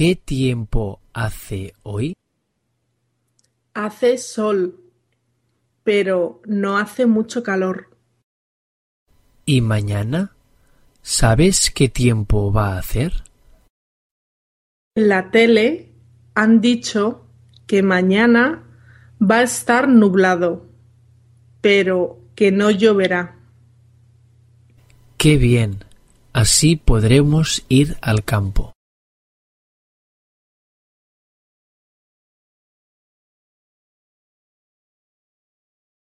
¿Qué tiempo hace hoy? Hace sol, pero no hace mucho calor. ¿Y mañana? ¿Sabes qué tiempo va a hacer? En la tele han dicho que mañana va a estar nublado, pero que no lloverá. ¡Qué bien! Así podremos ir al campo.